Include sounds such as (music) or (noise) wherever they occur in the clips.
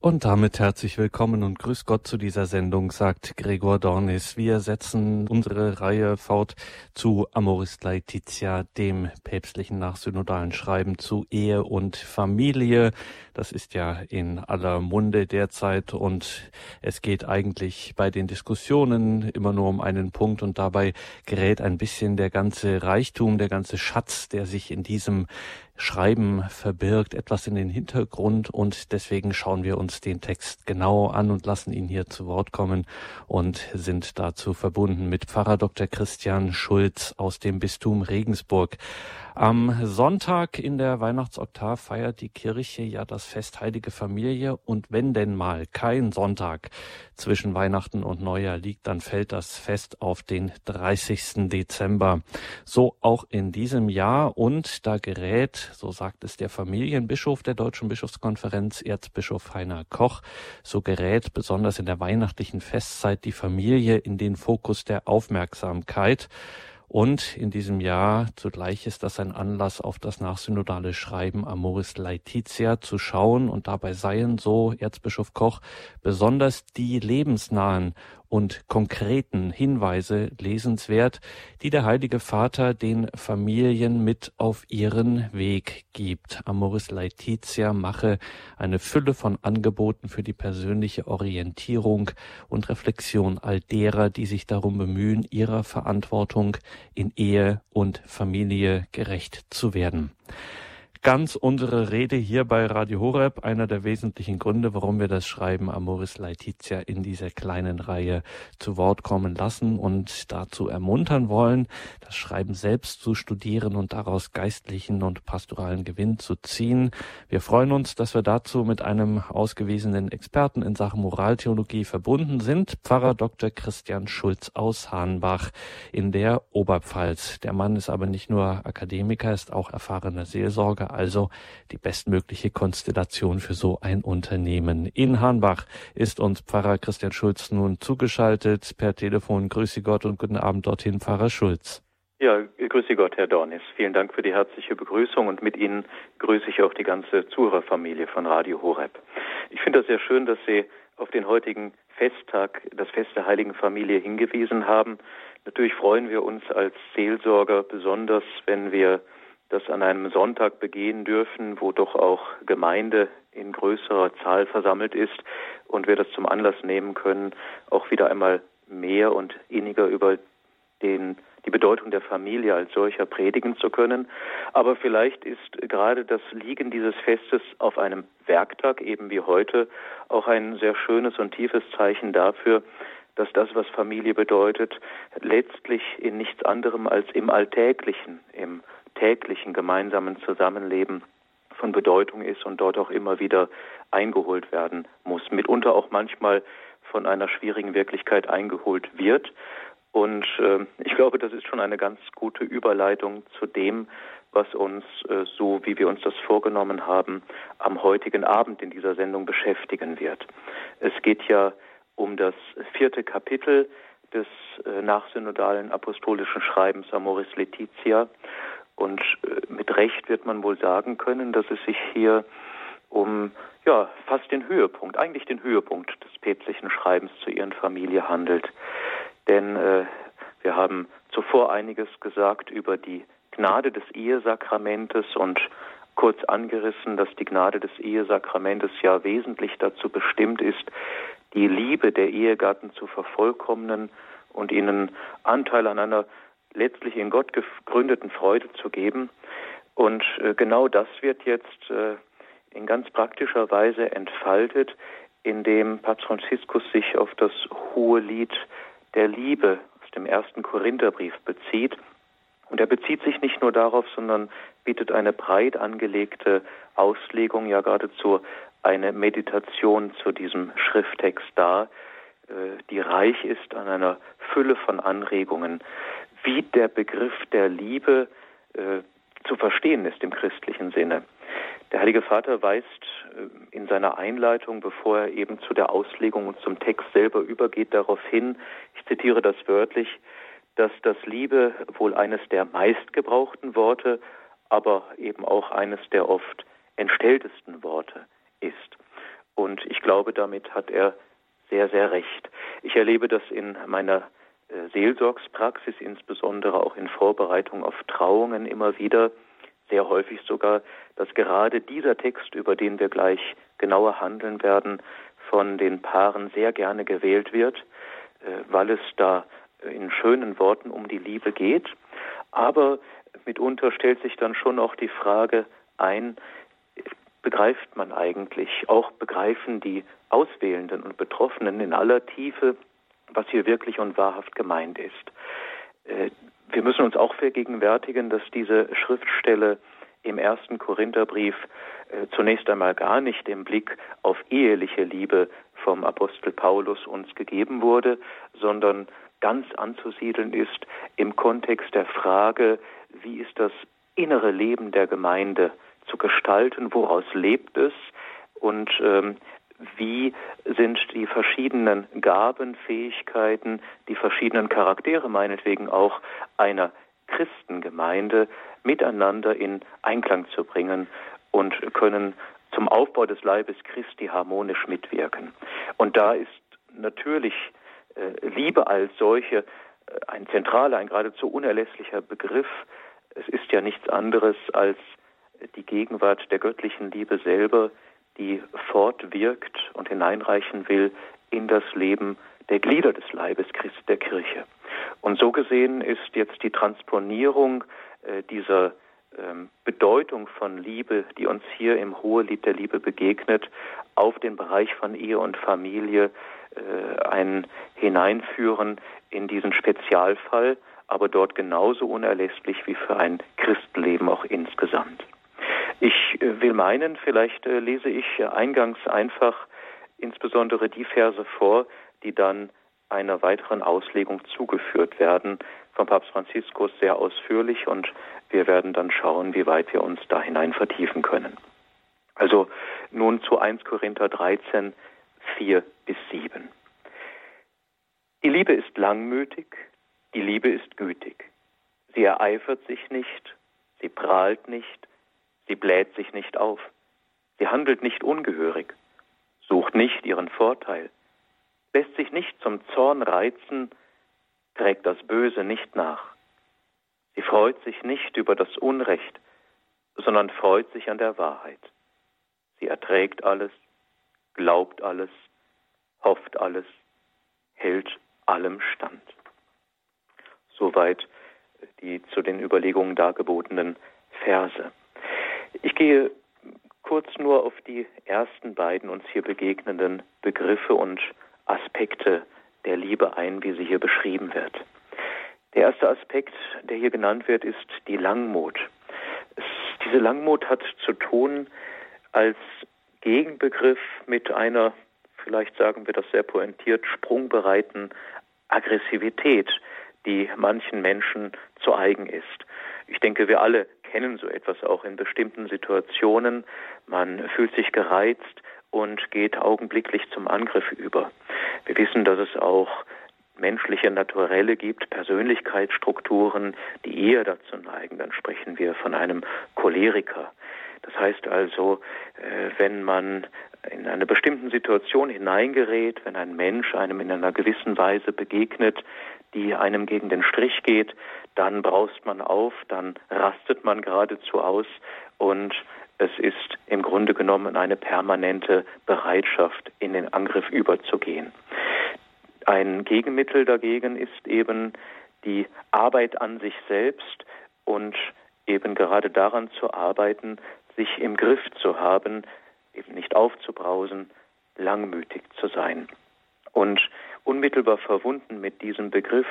Und damit herzlich willkommen und grüß Gott zu dieser Sendung, sagt Gregor Dornis. Wir setzen unsere Reihe fort zu Amoris Laetitia, dem päpstlichen nachsynodalen Schreiben zu Ehe und Familie. Das ist ja in aller Munde derzeit und es geht eigentlich bei den Diskussionen immer nur um einen Punkt und dabei gerät ein bisschen der ganze Reichtum, der ganze Schatz, der sich in diesem Schreiben verbirgt, etwas in den Hintergrund und deswegen schauen wir uns den Text genau an und lassen ihn hier zu Wort kommen und sind dazu verbunden mit Pfarrer Dr. Christian Schulz aus dem Bistum Regensburg. Am Sonntag in der Weihnachtsoktav feiert die Kirche ja das Fest Heilige Familie und wenn denn mal kein Sonntag zwischen Weihnachten und Neujahr liegt, dann fällt das Fest auf den 30. Dezember. So auch in diesem Jahr und da gerät, so sagt es der Familienbischof der Deutschen Bischofskonferenz, Erzbischof Heiner Koch, so gerät besonders in der weihnachtlichen Festzeit die Familie in den Fokus der Aufmerksamkeit. Und in diesem Jahr zugleich ist das ein Anlass, auf das nachsynodale Schreiben Amoris Laetitia zu schauen. Und dabei seien, so Erzbischof Koch, besonders die lebensnahen und konkreten Hinweise lesenswert, die der Heilige Vater den Familien mit auf ihren Weg gibt. Amoris Laetitia mache eine Fülle von Angeboten für die persönliche Orientierung und Reflexion all derer, die sich darum bemühen, ihrer Verantwortung in Ehe und Familie gerecht zu werden ganz unsere Rede hier bei Radio Horeb, einer der wesentlichen Gründe, warum wir das Schreiben Amoris Laetitia in dieser kleinen Reihe zu Wort kommen lassen und dazu ermuntern wollen, das Schreiben selbst zu studieren und daraus geistlichen und pastoralen Gewinn zu ziehen. Wir freuen uns, dass wir dazu mit einem ausgewiesenen Experten in Sachen Moraltheologie verbunden sind, Pfarrer Dr. Christian Schulz aus Hahnbach in der Oberpfalz. Der Mann ist aber nicht nur Akademiker, ist auch erfahrener Seelsorger, also die bestmögliche Konstellation für so ein Unternehmen. In Hahnbach ist uns Pfarrer Christian Schulz nun zugeschaltet per Telefon. Grüße Gott und guten Abend dorthin, Pfarrer Schulz. Ja, grüße Gott, Herr Dornis. Vielen Dank für die herzliche Begrüßung und mit Ihnen grüße ich auch die ganze Zuhörerfamilie von Radio Horeb. Ich finde das sehr schön, dass Sie auf den heutigen Festtag, das Fest der Heiligen Familie hingewiesen haben. Natürlich freuen wir uns als Seelsorger besonders, wenn wir das an einem Sonntag begehen dürfen, wo doch auch Gemeinde in größerer Zahl versammelt ist und wir das zum Anlass nehmen können, auch wieder einmal mehr und inniger über den, die Bedeutung der Familie als solcher predigen zu können. Aber vielleicht ist gerade das Liegen dieses Festes auf einem Werktag, eben wie heute, auch ein sehr schönes und tiefes Zeichen dafür, dass das, was Familie bedeutet, letztlich in nichts anderem als im Alltäglichen, im täglichen gemeinsamen Zusammenleben von Bedeutung ist und dort auch immer wieder eingeholt werden muss. Mitunter auch manchmal von einer schwierigen Wirklichkeit eingeholt wird. Und äh, ich glaube, das ist schon eine ganz gute Überleitung zu dem, was uns, äh, so wie wir uns das vorgenommen haben, am heutigen Abend in dieser Sendung beschäftigen wird. Es geht ja um das vierte Kapitel des äh, nachsynodalen apostolischen Schreibens Amoris Laetitia und äh, mit Recht wird man wohl sagen können, dass es sich hier um ja fast den Höhepunkt, eigentlich den Höhepunkt des päpstlichen Schreibens zu ihren Familie handelt. Denn äh, wir haben zuvor einiges gesagt über die Gnade des Ehesakramentes und kurz angerissen, dass die Gnade des Ehesakramentes ja wesentlich dazu bestimmt ist, die Liebe der Ehegatten zu vervollkommnen und ihnen Anteil an einer letztlich in Gott gegründeten Freude zu geben. Und äh, genau das wird jetzt äh, in ganz praktischer Weise entfaltet, indem Papst Franziskus sich auf das hohe Lied der Liebe aus dem ersten Korintherbrief bezieht. Und er bezieht sich nicht nur darauf, sondern bietet eine breit angelegte Auslegung, ja geradezu eine Meditation zu diesem Schrifttext dar, äh, die reich ist an einer Fülle von Anregungen wie der Begriff der Liebe äh, zu verstehen ist im christlichen Sinne. Der Heilige Vater weist äh, in seiner Einleitung, bevor er eben zu der Auslegung und zum Text selber übergeht, darauf hin, ich zitiere das wörtlich, dass das Liebe wohl eines der meistgebrauchten Worte, aber eben auch eines der oft entstelltesten Worte ist. Und ich glaube, damit hat er sehr, sehr recht. Ich erlebe das in meiner Seelsorgspraxis, insbesondere auch in Vorbereitung auf Trauungen immer wieder, sehr häufig sogar, dass gerade dieser Text, über den wir gleich genauer handeln werden, von den Paaren sehr gerne gewählt wird, äh, weil es da in schönen Worten um die Liebe geht. Aber mitunter stellt sich dann schon auch die Frage ein, begreift man eigentlich, auch begreifen die Auswählenden und Betroffenen in aller Tiefe, was hier wirklich und wahrhaft gemeint ist. Äh, wir müssen uns auch vergegenwärtigen, dass diese Schriftstelle im ersten Korintherbrief äh, zunächst einmal gar nicht im Blick auf eheliche Liebe vom Apostel Paulus uns gegeben wurde, sondern ganz anzusiedeln ist im Kontext der Frage, wie ist das innere Leben der Gemeinde zu gestalten, woraus lebt es und ähm, wie sind die verschiedenen Gaben, Fähigkeiten, die verschiedenen Charaktere meinetwegen auch einer Christengemeinde miteinander in Einklang zu bringen und können zum Aufbau des Leibes Christi harmonisch mitwirken. Und da ist natürlich äh, Liebe als solche äh, ein zentraler, ein geradezu unerlässlicher Begriff. Es ist ja nichts anderes als die Gegenwart der göttlichen Liebe selber, die fortwirkt und hineinreichen will in das Leben der Glieder des Leibes Christi der Kirche. Und so gesehen ist jetzt die Transponierung äh, dieser ähm, Bedeutung von Liebe, die uns hier im Hohelied der Liebe begegnet, auf den Bereich von Ehe und Familie äh, ein Hineinführen in diesen Spezialfall, aber dort genauso unerlässlich wie für ein Christenleben auch insgesamt. Ich äh, will meinen, vielleicht äh, lese ich eingangs einfach insbesondere die Verse vor, die dann einer weiteren Auslegung zugeführt werden vom Papst Franziskus sehr ausführlich und wir werden dann schauen, wie weit wir uns da hinein vertiefen können. Also nun zu 1 Korinther 13, 4 bis 7. Die Liebe ist langmütig, die Liebe ist gütig. Sie ereifert sich nicht, sie prahlt nicht, Sie bläht sich nicht auf. Sie handelt nicht ungehörig, sucht nicht ihren Vorteil, lässt sich nicht zum Zorn reizen, trägt das Böse nicht nach. Sie freut sich nicht über das Unrecht, sondern freut sich an der Wahrheit. Sie erträgt alles, glaubt alles, hofft alles, hält allem stand. Soweit die zu den Überlegungen dargebotenen Verse. Ich gehe kurz nur auf die ersten beiden uns hier begegnenden Begriffe und Aspekte der Liebe ein, wie sie hier beschrieben wird. Der erste Aspekt, der hier genannt wird, ist die Langmut. Es, diese Langmut hat zu tun als Gegenbegriff mit einer, vielleicht sagen wir das sehr pointiert, sprungbereiten Aggressivität, die manchen Menschen zu eigen ist. Ich denke, wir alle kennen so etwas auch in bestimmten Situationen. Man fühlt sich gereizt und geht augenblicklich zum Angriff über. Wir wissen, dass es auch menschliche Naturelle gibt, Persönlichkeitsstrukturen, die eher dazu neigen, dann sprechen wir von einem Choleriker. Das heißt also, äh, wenn man in eine bestimmte Situation hineingerät, wenn ein Mensch einem in einer gewissen Weise begegnet, die einem gegen den Strich geht, dann braust man auf, dann rastet man geradezu aus und es ist im Grunde genommen eine permanente Bereitschaft, in den Angriff überzugehen. Ein Gegenmittel dagegen ist eben die Arbeit an sich selbst und eben gerade daran zu arbeiten, sich im Griff zu haben, eben nicht aufzubrausen, langmütig zu sein. Und unmittelbar verbunden mit diesem Begriff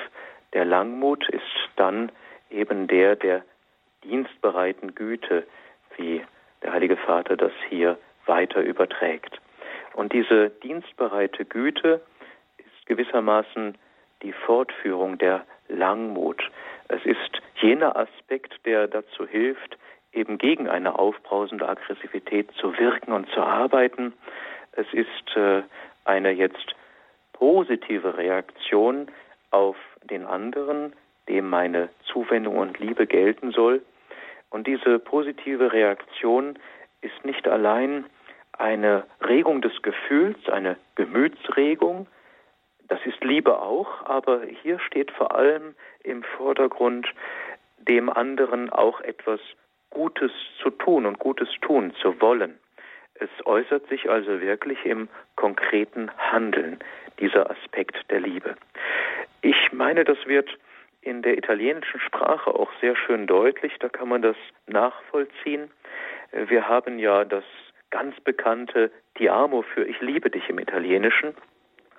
der Langmut ist dann eben der der dienstbereiten Güte, wie der Heilige Vater das hier weiter überträgt. Und diese dienstbereite Güte ist gewissermaßen die Fortführung der Langmut. Es ist jener Aspekt, der dazu hilft, eben gegen eine aufbrausende Aggressivität zu wirken und zu arbeiten. Es ist äh, eine jetzt positive Reaktion auf den anderen, dem meine Zuwendung und Liebe gelten soll. Und diese positive Reaktion ist nicht allein eine Regung des Gefühls, eine Gemütsregung. Das ist Liebe auch, aber hier steht vor allem im Vordergrund, dem anderen auch etwas Gutes zu tun und Gutes tun zu wollen. Es äußert sich also wirklich im konkreten Handeln, dieser Aspekt der Liebe. Ich meine, das wird in der italienischen Sprache auch sehr schön deutlich, da kann man das nachvollziehen. Wir haben ja das ganz bekannte Ti amo für Ich liebe dich im Italienischen,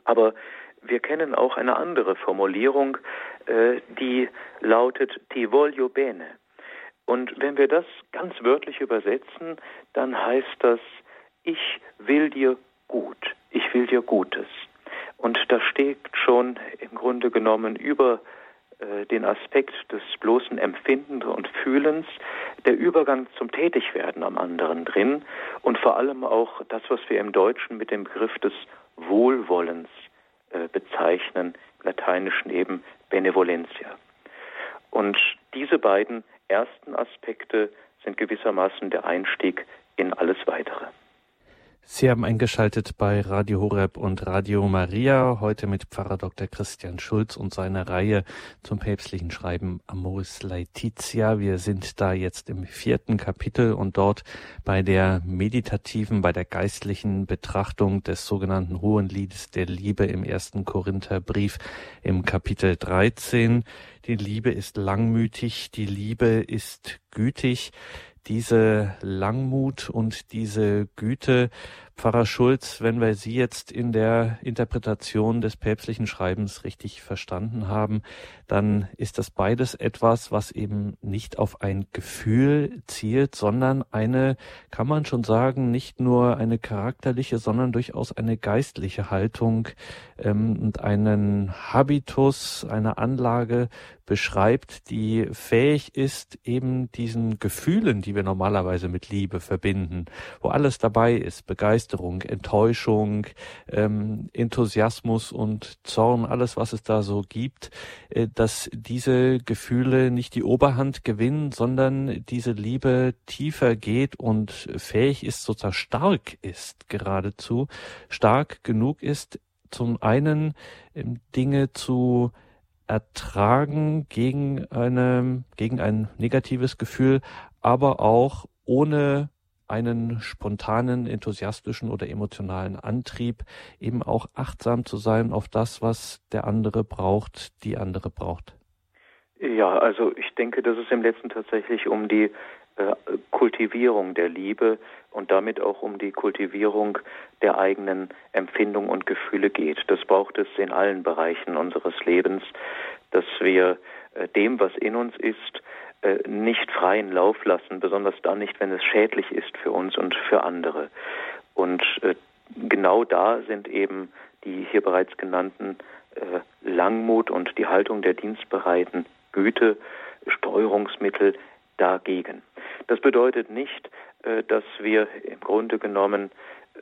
aber wir kennen auch eine andere Formulierung, äh, die lautet Ti voglio bene. Und wenn wir das ganz wörtlich übersetzen, dann heißt das Ich will dir gut, ich will dir Gutes. Und da steht schon im Grunde genommen über äh, den Aspekt des bloßen Empfindens und Fühlens, der Übergang zum Tätigwerden am anderen drin und vor allem auch das, was wir im Deutschen mit dem Begriff des Wohlwollens äh, bezeichnen, im Lateinischen eben Benevolentia. Und diese beiden ersten Aspekte sind gewissermaßen der Einstieg in alles Weitere. Sie haben eingeschaltet bei Radio Horeb und Radio Maria, heute mit Pfarrer Dr. Christian Schulz und seiner Reihe zum päpstlichen Schreiben Amoris Laetitia. Wir sind da jetzt im vierten Kapitel und dort bei der meditativen, bei der geistlichen Betrachtung des sogenannten Hohen Liedes der Liebe im ersten Korintherbrief im Kapitel 13. Die Liebe ist langmütig, die Liebe ist gütig diese Langmut und diese Güte, Pfarrer Schulz, wenn wir Sie jetzt in der Interpretation des päpstlichen Schreibens richtig verstanden haben, dann ist das beides etwas, was eben nicht auf ein Gefühl zielt, sondern eine, kann man schon sagen, nicht nur eine charakterliche, sondern durchaus eine geistliche Haltung ähm, und einen Habitus, eine Anlage beschreibt, die fähig ist, eben diesen Gefühlen, die wir normalerweise mit Liebe verbinden, wo alles dabei ist, Begeisterung, Enttäuschung, ähm, Enthusiasmus und Zorn, alles, was es da so gibt, äh, dass diese Gefühle nicht die Oberhand gewinnen, sondern diese Liebe tiefer geht und fähig ist, sozusagen stark ist geradezu, stark genug ist, zum einen ähm, Dinge zu ertragen gegen eine, gegen ein negatives Gefühl, aber auch ohne einen spontanen, enthusiastischen oder emotionalen Antrieb, eben auch achtsam zu sein auf das, was der andere braucht, die andere braucht. Ja, also ich denke, dass es im letzten tatsächlich um die äh, Kultivierung der Liebe und damit auch um die Kultivierung der eigenen Empfindung und Gefühle geht. Das braucht es in allen Bereichen unseres Lebens, dass wir äh, dem, was in uns ist, äh, nicht freien Lauf lassen, besonders dann nicht, wenn es schädlich ist für uns und für andere. Und genau da sind eben die hier bereits genannten Langmut und die Haltung der dienstbereiten Güte Steuerungsmittel dagegen. Das bedeutet nicht, äh, dass wir im Grunde genommen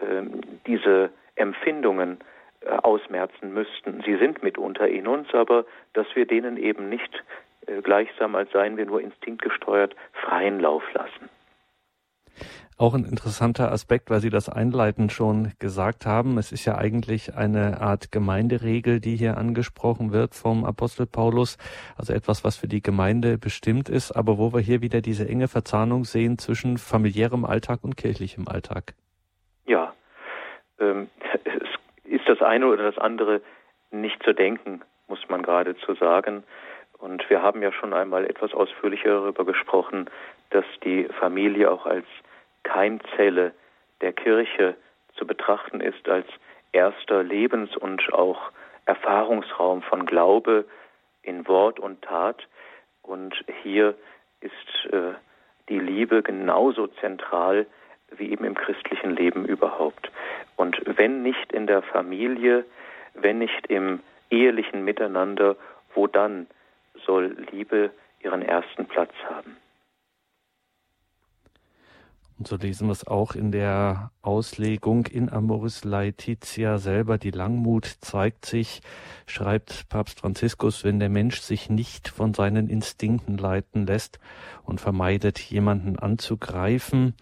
ähm, diese Empfindungen äh, ausmerzen müssten. Sie sind mitunter in uns, aber dass wir denen eben nicht äh, gleichsam, als seien wir nur instinktgesteuert, freien Lauf lassen. Auch ein interessanter Aspekt, weil Sie das einleitend schon gesagt haben. Es ist ja eigentlich eine Art Gemeinderegel, die hier angesprochen wird vom Apostel Paulus. Also etwas, was für die Gemeinde bestimmt ist, aber wo wir hier wieder diese enge Verzahnung sehen zwischen familiärem Alltag und kirchlichem Alltag. Ja, ähm, (laughs) es ist das eine oder das andere nicht zu denken, muss man geradezu sagen. Und wir haben ja schon einmal etwas ausführlicher darüber gesprochen, dass die Familie auch als Keimzelle der Kirche zu betrachten ist als erster Lebens- und auch Erfahrungsraum von Glaube in Wort und Tat. Und hier ist äh, die Liebe genauso zentral wie eben im christlichen Leben überhaupt. Und wenn nicht in der Familie, wenn nicht im ehelichen Miteinander, wo dann soll Liebe ihren ersten Platz haben? Und so lesen wir es auch in der Auslegung in Amoris Laetitia selber. Die Langmut zeigt sich, schreibt Papst Franziskus, wenn der Mensch sich nicht von seinen Instinkten leiten lässt und vermeidet, jemanden anzugreifen.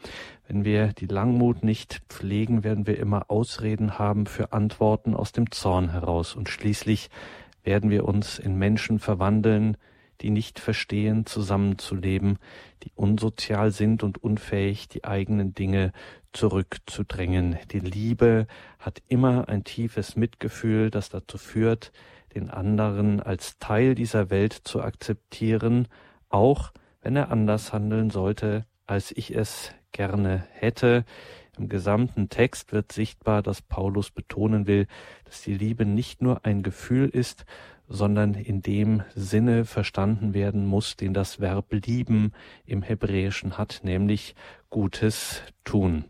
Wenn wir die Langmut nicht pflegen, werden wir immer Ausreden haben für Antworten aus dem Zorn heraus. Und schließlich werden wir uns in Menschen verwandeln, die nicht verstehen, zusammenzuleben, die unsozial sind und unfähig, die eigenen Dinge zurückzudrängen. Die Liebe hat immer ein tiefes Mitgefühl, das dazu führt, den anderen als Teil dieser Welt zu akzeptieren, auch wenn er anders handeln sollte, als ich es gerne hätte. Im gesamten Text wird sichtbar, dass Paulus betonen will, dass die Liebe nicht nur ein Gefühl ist, sondern in dem Sinne verstanden werden muss, den das Verb lieben im Hebräischen hat, nämlich Gutes tun.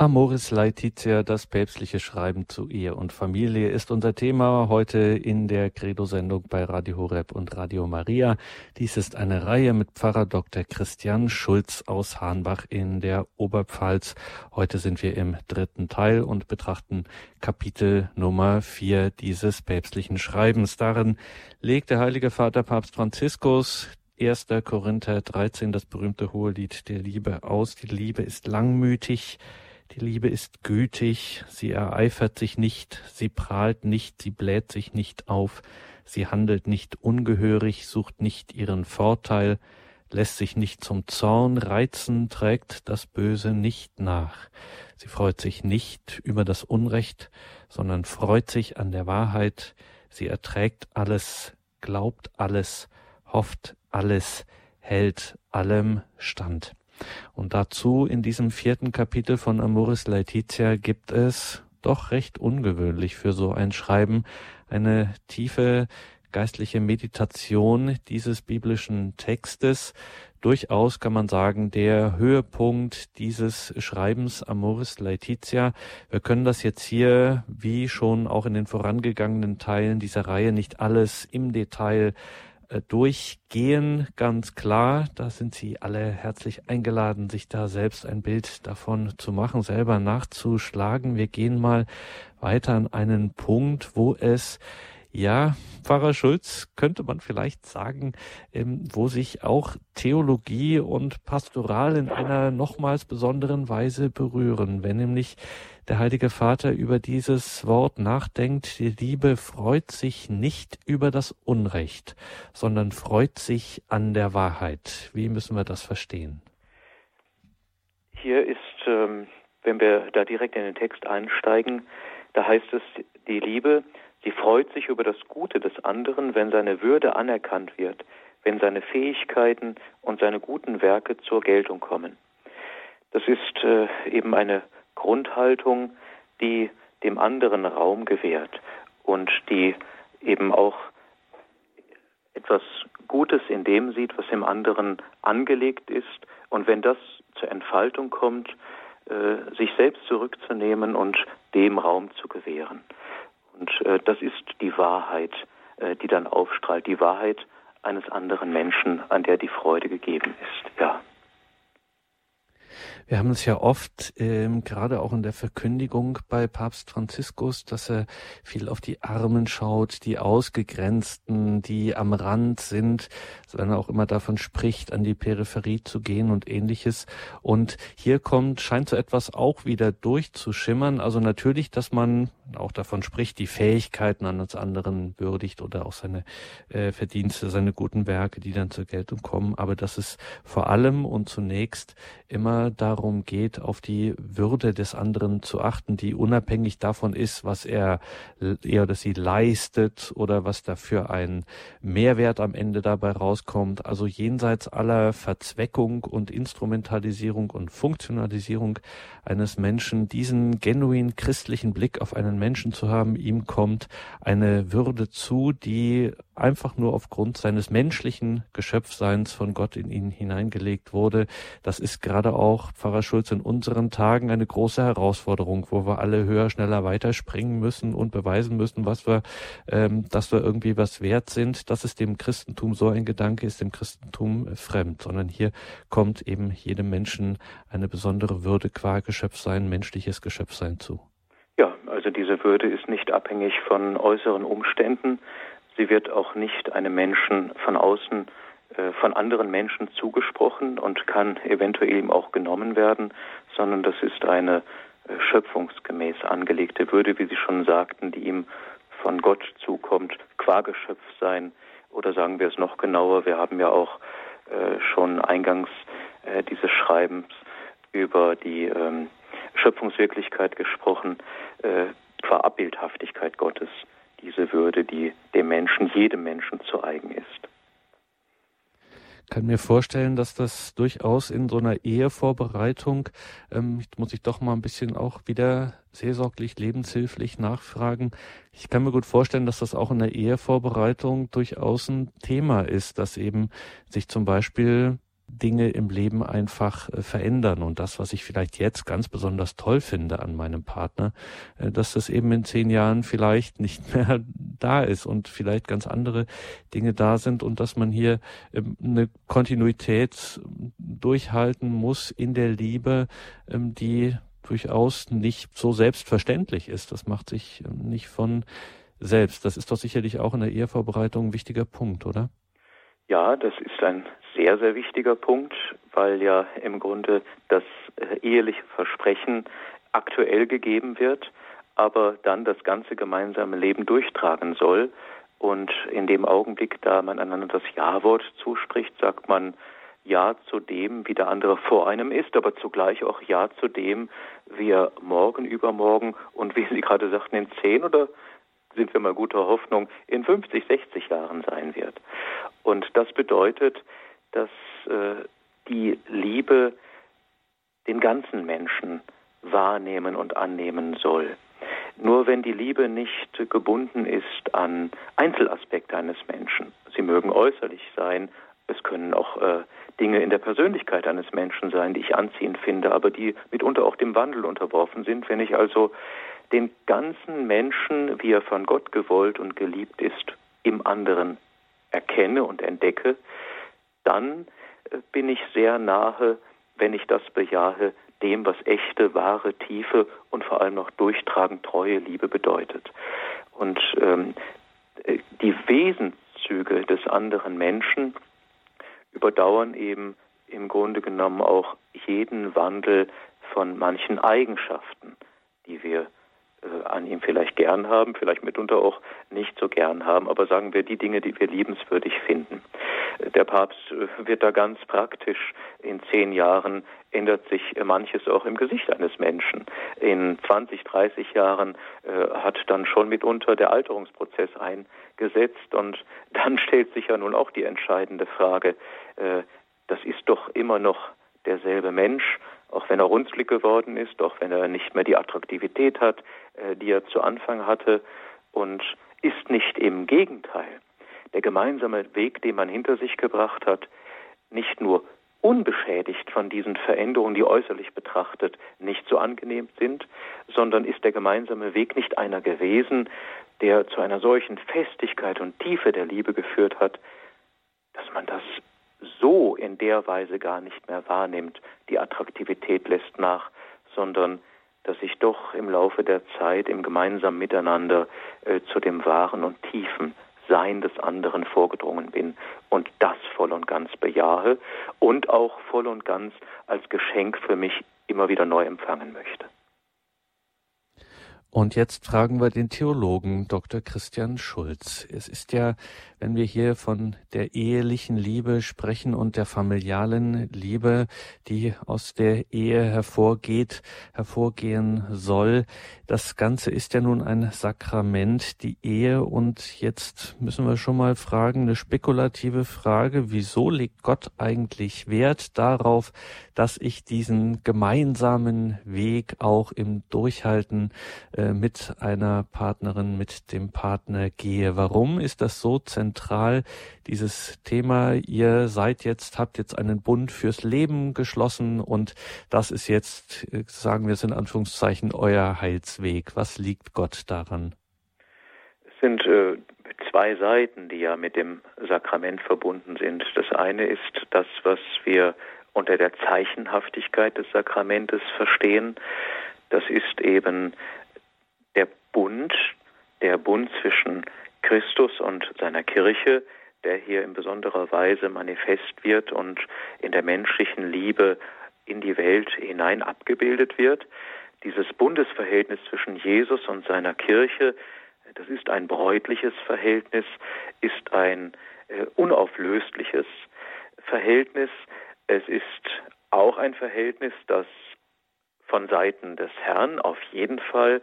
Amoris Laetitia, das päpstliche Schreiben zu Ehe und Familie, ist unser Thema heute in der Credo-Sendung bei Radio Horeb und Radio Maria. Dies ist eine Reihe mit Pfarrer Dr. Christian Schulz aus Hahnbach in der Oberpfalz. Heute sind wir im dritten Teil und betrachten Kapitel Nummer vier dieses päpstlichen Schreibens. Darin legt der Heilige Vater Papst Franziskus 1. Korinther 13, das berühmte Hohelied der Liebe aus. Die Liebe ist langmütig. Die Liebe ist gütig, sie ereifert sich nicht, sie prahlt nicht, sie bläht sich nicht auf, sie handelt nicht ungehörig, sucht nicht ihren Vorteil, lässt sich nicht zum Zorn reizen, trägt das Böse nicht nach. Sie freut sich nicht über das Unrecht, sondern freut sich an der Wahrheit, sie erträgt alles, glaubt alles, hofft alles, hält allem stand. Und dazu in diesem vierten Kapitel von Amoris Laetitia gibt es doch recht ungewöhnlich für so ein Schreiben eine tiefe geistliche Meditation dieses biblischen Textes. Durchaus kann man sagen, der Höhepunkt dieses Schreibens Amoris Laetitia. Wir können das jetzt hier, wie schon auch in den vorangegangenen Teilen dieser Reihe, nicht alles im Detail durchgehen, ganz klar. Da sind Sie alle herzlich eingeladen, sich da selbst ein Bild davon zu machen, selber nachzuschlagen. Wir gehen mal weiter an einen Punkt, wo es ja, Pfarrer Schulz könnte man vielleicht sagen, ähm, wo sich auch Theologie und Pastoral in einer nochmals besonderen Weise berühren, wenn nämlich der Heilige Vater über dieses Wort nachdenkt, die Liebe freut sich nicht über das Unrecht, sondern freut sich an der Wahrheit. Wie müssen wir das verstehen? Hier ist, ähm, wenn wir da direkt in den Text einsteigen, da heißt es, die Liebe, sie freut sich über das Gute des anderen, wenn seine Würde anerkannt wird, wenn seine Fähigkeiten und seine guten Werke zur Geltung kommen. Das ist äh, eben eine Grundhaltung, die dem anderen Raum gewährt und die eben auch etwas Gutes in dem sieht, was im anderen angelegt ist. Und wenn das zur Entfaltung kommt, äh, sich selbst zurückzunehmen und dem Raum zu gewähren. Und äh, das ist die Wahrheit, äh, die dann aufstrahlt, die Wahrheit eines anderen Menschen, an der die Freude gegeben ist. Ja. Wir haben es ja oft, ähm, gerade auch in der Verkündigung bei Papst Franziskus, dass er viel auf die Armen schaut, die Ausgegrenzten, die am Rand sind, wenn er auch immer davon spricht, an die Peripherie zu gehen und ähnliches. Und hier kommt, scheint so etwas auch wieder durchzuschimmern. Also natürlich, dass man auch davon spricht, die Fähigkeiten eines anderen würdigt oder auch seine äh, Verdienste, seine guten Werke, die dann zur Geltung kommen, aber dass es vor allem und zunächst immer darum darum geht, auf die Würde des anderen zu achten, die unabhängig davon ist, was er, er oder sie leistet oder was dafür ein Mehrwert am Ende dabei rauskommt. Also jenseits aller Verzweckung und Instrumentalisierung und Funktionalisierung eines Menschen, diesen genuin christlichen Blick auf einen Menschen zu haben, ihm kommt eine Würde zu, die einfach nur aufgrund seines menschlichen Geschöpfseins von Gott in ihn hineingelegt wurde. Das ist gerade auch, Pfarrer Schulz, in unseren Tagen eine große Herausforderung, wo wir alle höher, schneller weiterspringen müssen und beweisen müssen, was wir, ähm, dass wir irgendwie was wert sind. Das ist dem Christentum so ein Gedanke, ist dem Christentum fremd, sondern hier kommt eben jedem Menschen eine besondere Würde qua Geschöpfsein, menschliches Geschöpfsein zu. Ja, also diese Würde ist nicht abhängig von äußeren Umständen, Sie wird auch nicht einem Menschen von außen, von anderen Menschen zugesprochen und kann eventuell ihm auch genommen werden, sondern das ist eine äh, schöpfungsgemäß angelegte Würde, wie Sie schon sagten, die ihm von Gott zukommt, qua Geschöpf sein. Oder sagen wir es noch genauer, wir haben ja auch äh, schon eingangs äh, dieses Schreibens über die ähm, Schöpfungswirklichkeit gesprochen, äh, qua Abbildhaftigkeit Gottes diese Würde, die dem Menschen, jedem Menschen zu eigen ist. Ich kann mir vorstellen, dass das durchaus in so einer Ehevorbereitung, ähm, muss ich doch mal ein bisschen auch wieder seelsorglich, lebenshilflich nachfragen. Ich kann mir gut vorstellen, dass das auch in der Ehevorbereitung durchaus ein Thema ist, dass eben sich zum Beispiel Dinge im Leben einfach äh, verändern. Und das, was ich vielleicht jetzt ganz besonders toll finde an meinem Partner, äh, dass das eben in zehn Jahren vielleicht nicht (laughs) mehr da ist und vielleicht ganz andere Dinge da sind und dass man hier ähm, eine Kontinuität durchhalten muss in der Liebe, ähm, die durchaus nicht so selbstverständlich ist. Das macht sich ähm, nicht von selbst. Das ist doch sicherlich auch in der Ehevorbereitung ein wichtiger Punkt, oder? Ja, das ist ein sehr, sehr wichtiger Punkt, weil ja im Grunde das äh, eheliche Versprechen aktuell gegeben wird, aber dann das ganze gemeinsame Leben durchtragen soll. Und in dem Augenblick, da man einander das Ja-Wort zuspricht, sagt man Ja zu dem, wie der andere vor einem ist, aber zugleich auch Ja zu dem, wie er morgen, übermorgen und wie Sie gerade sagten, in zehn oder sind wir mal guter Hoffnung, in 50, 60 Jahren sein wird. Und das bedeutet, dass äh, die Liebe den ganzen Menschen wahrnehmen und annehmen soll. Nur wenn die Liebe nicht gebunden ist an Einzelaspekte eines Menschen, sie mögen äußerlich sein, es können auch äh, Dinge in der Persönlichkeit eines Menschen sein, die ich anziehend finde, aber die mitunter auch dem Wandel unterworfen sind. Wenn ich also den ganzen Menschen, wie er von Gott gewollt und geliebt ist, im anderen erkenne und entdecke, dann äh, bin ich sehr nahe, wenn ich das bejahe, dem, was echte, wahre, tiefe und vor allem noch durchtragend treue Liebe bedeutet. Und ähm, äh, die Wesenszüge des anderen Menschen überdauern eben im Grunde genommen auch jeden Wandel von manchen Eigenschaften, die wir an ihm vielleicht gern haben, vielleicht mitunter auch nicht so gern haben, aber sagen wir die Dinge, die wir liebenswürdig finden. Der Papst äh, wird da ganz praktisch. In zehn Jahren ändert sich manches auch im Gesicht eines Menschen. In 20, 30 Jahren äh, hat dann schon mitunter der Alterungsprozess eingesetzt und (laughs) dann stellt sich ja nun auch die entscheidende Frage, äh, das ist doch immer noch derselbe Mensch, auch wenn er runzlig geworden ist, auch wenn er nicht mehr die Attraktivität hat, äh, die er zu Anfang hatte, und ist nicht im Gegenteil. Der gemeinsame Weg, den man hinter sich gebracht hat, nicht nur unbeschädigt von diesen Veränderungen, die äußerlich betrachtet nicht so angenehm sind, sondern ist der gemeinsame Weg nicht einer gewesen, der zu einer solchen Festigkeit und Tiefe der Liebe geführt hat, dass man das so in der Weise gar nicht mehr wahrnimmt. Die Attraktivität lässt nach, sondern dass ich doch im Laufe der Zeit im gemeinsamen Miteinander äh, zu dem wahren und tiefen Sein des anderen vorgedrungen bin und das voll und ganz bejahe und auch voll und ganz als Geschenk für mich immer wieder neu empfangen möchte. Und jetzt fragen wir den Theologen Dr. Christian Schulz. Es ist ja, wenn wir hier von der ehelichen Liebe sprechen und der familialen Liebe, die aus der Ehe hervorgeht, hervorgehen soll, das Ganze ist ja nun ein Sakrament, die Ehe. Und jetzt müssen wir schon mal fragen, eine spekulative Frage, wieso legt Gott eigentlich Wert darauf, dass ich diesen gemeinsamen Weg auch im Durchhalten mit einer Partnerin, mit dem Partner gehe. Warum ist das so zentral, dieses Thema? Ihr seid jetzt, habt jetzt einen Bund fürs Leben geschlossen und das ist jetzt, äh, sagen wir es in Anführungszeichen, euer Heilsweg. Was liegt Gott daran? Es sind äh, zwei Seiten, die ja mit dem Sakrament verbunden sind. Das eine ist das, was wir unter der Zeichenhaftigkeit des Sakramentes verstehen. Das ist eben Bund, der Bund zwischen Christus und seiner Kirche, der hier in besonderer Weise manifest wird und in der menschlichen Liebe in die Welt hinein abgebildet wird. Dieses Bundesverhältnis zwischen Jesus und seiner Kirche, das ist ein bräutliches Verhältnis, ist ein äh, unauflösliches Verhältnis, es ist auch ein Verhältnis, das von Seiten des Herrn auf jeden Fall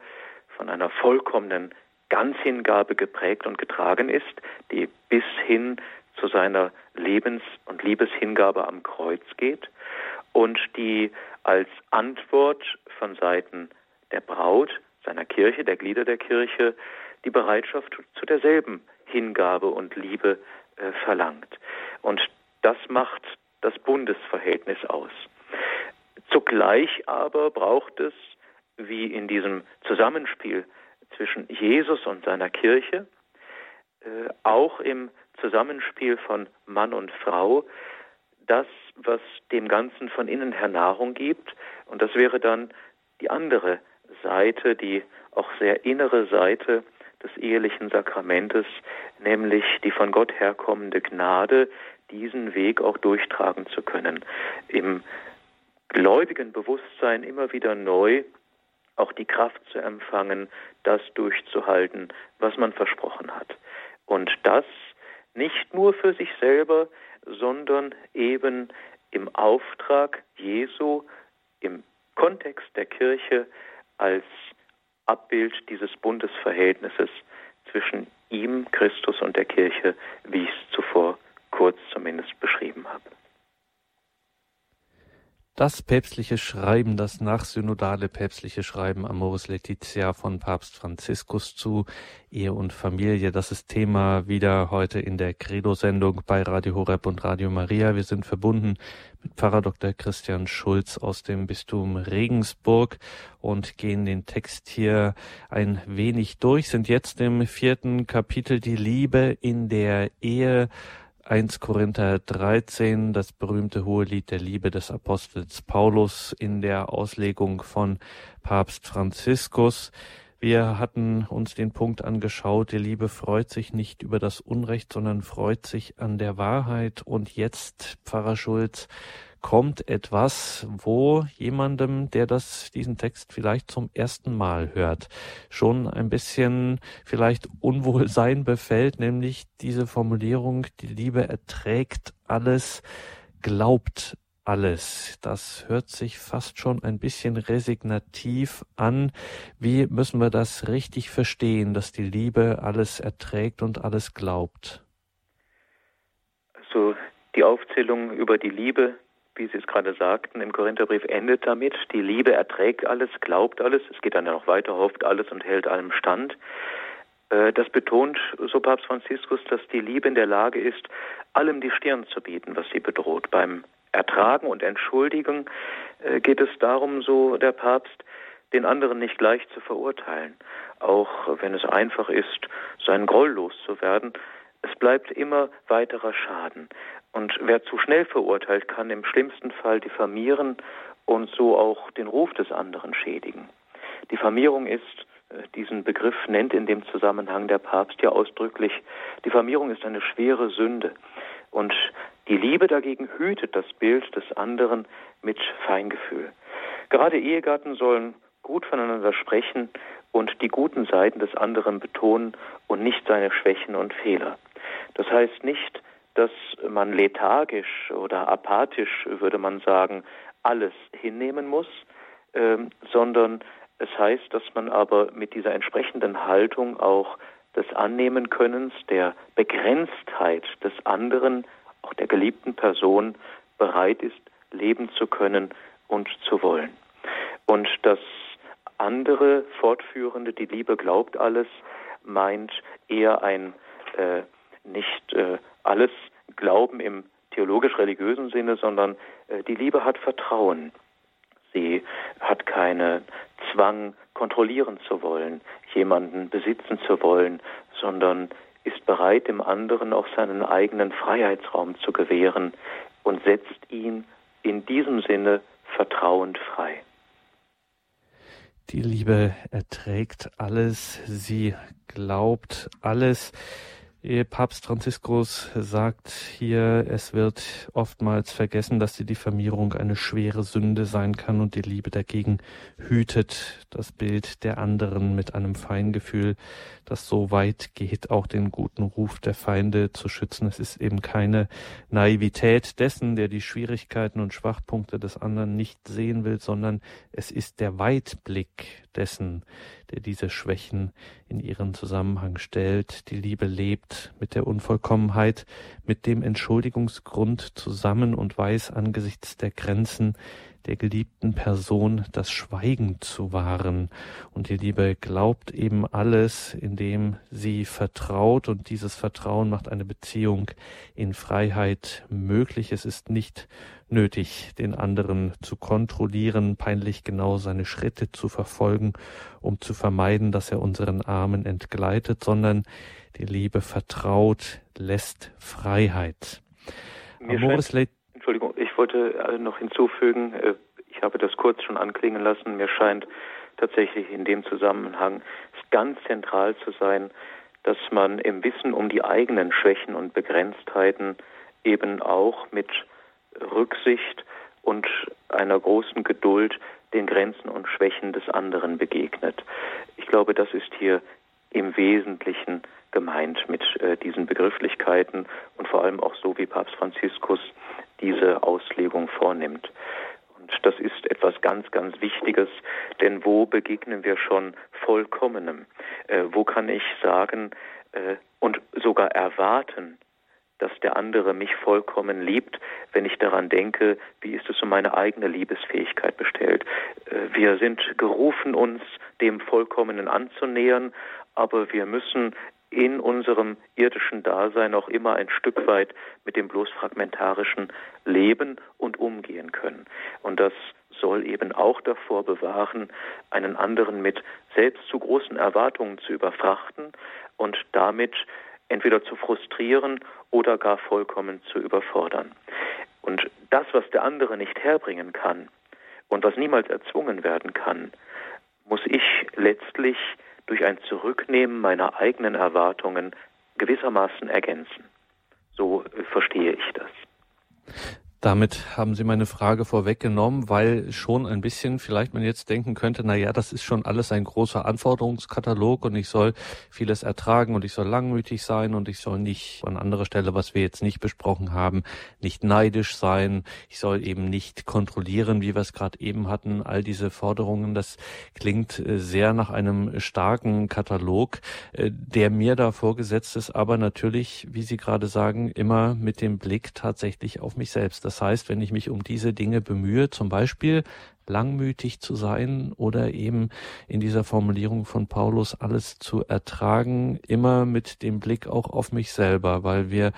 von einer vollkommenen Ganzhingabe geprägt und getragen ist, die bis hin zu seiner Lebens- und Liebeshingabe am Kreuz geht und die als Antwort von Seiten der Braut, seiner Kirche, der Glieder der Kirche, die Bereitschaft zu derselben Hingabe und Liebe äh, verlangt. Und das macht das Bundesverhältnis aus. Zugleich aber braucht es, wie in diesem Zusammenspiel zwischen Jesus und seiner Kirche, äh, auch im Zusammenspiel von Mann und Frau, das, was dem Ganzen von innen her Nahrung gibt. Und das wäre dann die andere Seite, die auch sehr innere Seite des ehelichen Sakramentes, nämlich die von Gott herkommende Gnade, diesen Weg auch durchtragen zu können. Im gläubigen Bewusstsein immer wieder neu auch die Kraft zu empfangen, das durchzuhalten, was man versprochen hat. Und das nicht nur für sich selber, sondern eben im Auftrag Jesu, im Kontext der Kirche als Abbild dieses Bundesverhältnisses zwischen ihm, Christus und der Kirche, wie ich es zuvor kurz zumindest beschrieben habe. Das päpstliche Schreiben, das nachsynodale päpstliche Schreiben Amoris Laetitia von Papst Franziskus zu Ehe und Familie, das ist Thema wieder heute in der Credo-Sendung bei Radio Horeb und Radio Maria. Wir sind verbunden mit Pfarrer Dr. Christian Schulz aus dem Bistum Regensburg und gehen den Text hier ein wenig durch, sind jetzt im vierten Kapitel die Liebe in der Ehe 1 Korinther 13, das berühmte hohe Lied der Liebe des Apostels Paulus in der Auslegung von Papst Franziskus. Wir hatten uns den Punkt angeschaut, die Liebe freut sich nicht über das Unrecht, sondern freut sich an der Wahrheit. Und jetzt, Pfarrer Schulz, kommt etwas, wo jemandem, der das, diesen Text vielleicht zum ersten Mal hört, schon ein bisschen vielleicht Unwohlsein befällt, nämlich diese Formulierung, die Liebe erträgt alles, glaubt alles. Das hört sich fast schon ein bisschen resignativ an. Wie müssen wir das richtig verstehen, dass die Liebe alles erträgt und alles glaubt? Also die Aufzählung über die Liebe wie Sie es gerade sagten, im Korintherbrief endet damit, die Liebe erträgt alles, glaubt alles, es geht dann ja noch weiter, hofft alles und hält allem stand. Äh, das betont, so Papst Franziskus, dass die Liebe in der Lage ist, allem die Stirn zu bieten, was sie bedroht. Beim Ertragen und Entschuldigen äh, geht es darum, so der Papst, den anderen nicht gleich zu verurteilen, auch wenn es einfach ist, seinen Groll loszuwerden. Es bleibt immer weiterer Schaden. Und wer zu schnell verurteilt, kann im schlimmsten Fall diffamieren und so auch den Ruf des anderen schädigen. Diffamierung ist, äh, diesen Begriff nennt in dem Zusammenhang der Papst ja ausdrücklich, Diffamierung ist eine schwere Sünde. Und die Liebe dagegen hütet das Bild des anderen mit Feingefühl. Gerade Ehegatten sollen gut voneinander sprechen und die guten Seiten des anderen betonen und nicht seine Schwächen und Fehler. Das heißt nicht, dass man lethargisch oder apathisch, würde man sagen, alles hinnehmen muss, ähm, sondern es heißt, dass man aber mit dieser entsprechenden Haltung auch des Annehmen Könnens, der Begrenztheit des anderen, auch der geliebten Person bereit ist, leben zu können und zu wollen. Und das andere Fortführende, die Liebe glaubt alles, meint eher ein äh, nicht äh, alles Glauben im theologisch-religiösen Sinne, sondern äh, die Liebe hat Vertrauen. Sie hat keinen Zwang, kontrollieren zu wollen, jemanden besitzen zu wollen, sondern ist bereit, dem anderen auch seinen eigenen Freiheitsraum zu gewähren und setzt ihn in diesem Sinne vertrauend frei. Die Liebe erträgt alles, sie glaubt alles. Papst Franziskus sagt hier, es wird oftmals vergessen, dass die Diffamierung eine schwere Sünde sein kann und die Liebe dagegen hütet das Bild der anderen mit einem Feingefühl, das so weit geht, auch den guten Ruf der Feinde zu schützen. Es ist eben keine Naivität dessen, der die Schwierigkeiten und Schwachpunkte des anderen nicht sehen will, sondern es ist der Weitblick dessen, der diese Schwächen in ihren Zusammenhang stellt. Die Liebe lebt mit der Unvollkommenheit, mit dem Entschuldigungsgrund zusammen und weiß angesichts der Grenzen der geliebten Person das Schweigen zu wahren. Und die Liebe glaubt eben alles, indem sie vertraut und dieses Vertrauen macht eine Beziehung in Freiheit möglich. Es ist nicht nötig, den anderen zu kontrollieren, peinlich genau seine Schritte zu verfolgen, um zu vermeiden, dass er unseren Armen entgleitet, sondern die Liebe vertraut, lässt Freiheit. Amoris wollte äh, noch hinzufügen, äh, ich habe das kurz schon anklingen lassen, mir scheint tatsächlich in dem Zusammenhang ganz zentral zu sein, dass man im Wissen um die eigenen Schwächen und Begrenztheiten eben auch mit Rücksicht und einer großen Geduld den Grenzen und Schwächen des anderen begegnet. Ich glaube, das ist hier im Wesentlichen gemeint mit äh, diesen Begrifflichkeiten und vor allem auch so, wie Papst Franziskus diese Auslegung vornimmt. Und das ist etwas ganz, ganz Wichtiges, denn wo begegnen wir schon Vollkommenem? Äh, wo kann ich sagen äh, und sogar erwarten, dass der andere mich vollkommen liebt, wenn ich daran denke, wie ist es um meine eigene Liebesfähigkeit bestellt. Äh, wir sind gerufen, uns dem Vollkommenen anzunähern, aber wir müssen in unserem irdischen Dasein auch immer ein Stück weit mit dem bloß fragmentarischen leben und umgehen können. Und das soll eben auch davor bewahren, einen anderen mit selbst zu großen Erwartungen zu überfrachten und damit entweder zu frustrieren oder gar vollkommen zu überfordern. Und das, was der andere nicht herbringen kann und was niemals erzwungen werden kann, muss ich letztlich durch ein Zurücknehmen meiner eigenen Erwartungen gewissermaßen ergänzen. So äh, verstehe ich das. Damit haben Sie meine Frage vorweggenommen, weil schon ein bisschen vielleicht man jetzt denken könnte, na ja, das ist schon alles ein großer Anforderungskatalog und ich soll vieles ertragen und ich soll langmütig sein und ich soll nicht an anderer Stelle, was wir jetzt nicht besprochen haben, nicht neidisch sein. Ich soll eben nicht kontrollieren, wie wir es gerade eben hatten. All diese Forderungen, das klingt äh, sehr nach einem starken Katalog, äh, der mir da vorgesetzt ist, aber natürlich, wie Sie gerade sagen, immer mit dem Blick tatsächlich auf mich selbst. Das das heißt, wenn ich mich um diese Dinge bemühe, zum Beispiel langmütig zu sein oder eben in dieser Formulierung von Paulus alles zu ertragen, immer mit dem Blick auch auf mich selber, weil wir